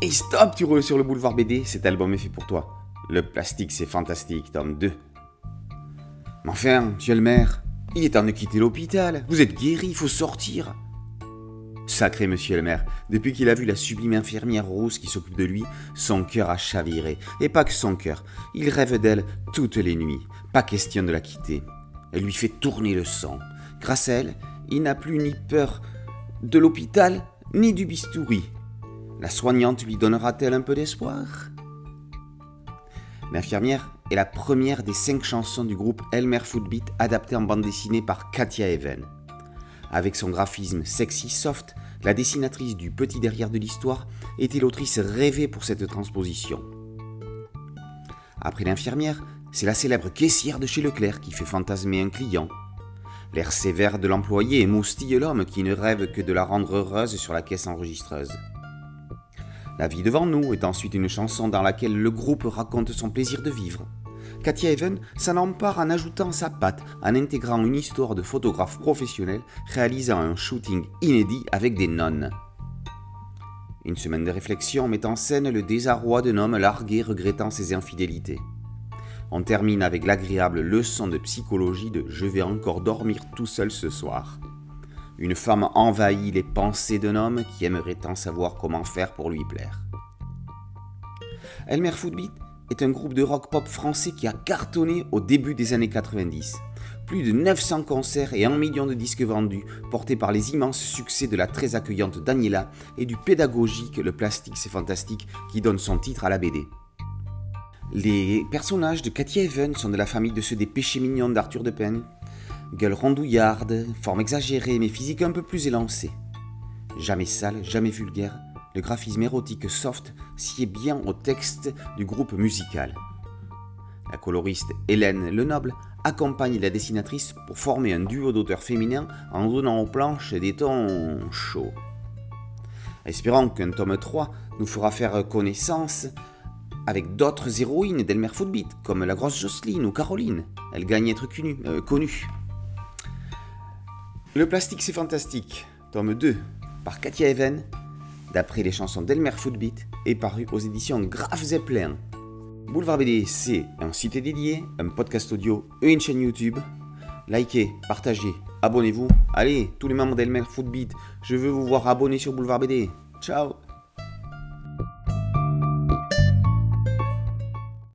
Et stop, tu roules sur le boulevard BD, cet album est fait pour toi. Le plastique, c'est fantastique, tome 2. Mais enfin, monsieur le maire, il est temps de quitter l'hôpital. Vous êtes guéri, il faut sortir. Sacré monsieur le maire, depuis qu'il a vu la sublime infirmière rose qui s'occupe de lui, son cœur a chaviré. Et pas que son cœur, il rêve d'elle toutes les nuits. Pas question de la quitter. Elle lui fait tourner le sang. Grâce à elle, il n'a plus ni peur de l'hôpital, ni du bistouri. La soignante lui donnera-t-elle un peu d'espoir? L'infirmière est la première des cinq chansons du groupe Elmer Footbeat adaptées en bande dessinée par Katia Even. Avec son graphisme sexy soft, la dessinatrice du petit derrière de l'histoire était l'autrice rêvée pour cette transposition. Après l'infirmière, c'est la célèbre caissière de chez Leclerc qui fait fantasmer un client. L'air sévère de l'employé émoustille l'homme qui ne rêve que de la rendre heureuse sur la caisse enregistreuse. La vie devant nous est ensuite une chanson dans laquelle le groupe raconte son plaisir de vivre. Katia Even s'en empare en ajoutant sa patte, en intégrant une histoire de photographe professionnel réalisant un shooting inédit avec des nonnes. Une semaine de réflexion met en scène le désarroi d'un homme largué regrettant ses infidélités. On termine avec l'agréable leçon de psychologie de Je vais encore dormir tout seul ce soir. Une femme envahit les pensées d'un homme qui aimerait tant savoir comment faire pour lui plaire. Elmer Footbeat est un groupe de rock pop français qui a cartonné au début des années 90. Plus de 900 concerts et 1 million de disques vendus, portés par les immenses succès de la très accueillante Daniela et du pédagogique Le Plastique c'est fantastique qui donne son titre à la BD. Les personnages de Katia Even sont de la famille de ceux des péchés mignons d'Arthur de Penne, Gueule rondouillarde, forme exagérée mais physique un peu plus élancée. Jamais sale, jamais vulgaire, le graphisme érotique soft sied bien au texte du groupe musical. La coloriste Hélène Lenoble accompagne la dessinatrice pour former un duo d'auteurs féminins en donnant aux planches des tons chauds. Espérons qu'un tome 3 nous fera faire connaissance avec d'autres héroïnes d'Elmer Footbeat, comme la grosse Jocelyne ou Caroline. Elle gagne à être euh, connue. Le plastique c'est fantastique, tome 2, par Katia Even, d'après les chansons d'Elmer Footbeat, est paru aux éditions Graf Zeppelin. Boulevard BD, c'est un site dédié, un podcast audio et une chaîne YouTube. Likez, partagez, abonnez-vous. Allez, tous les membres d'Elmer Footbeat, je veux vous voir abonnés sur Boulevard BD. Ciao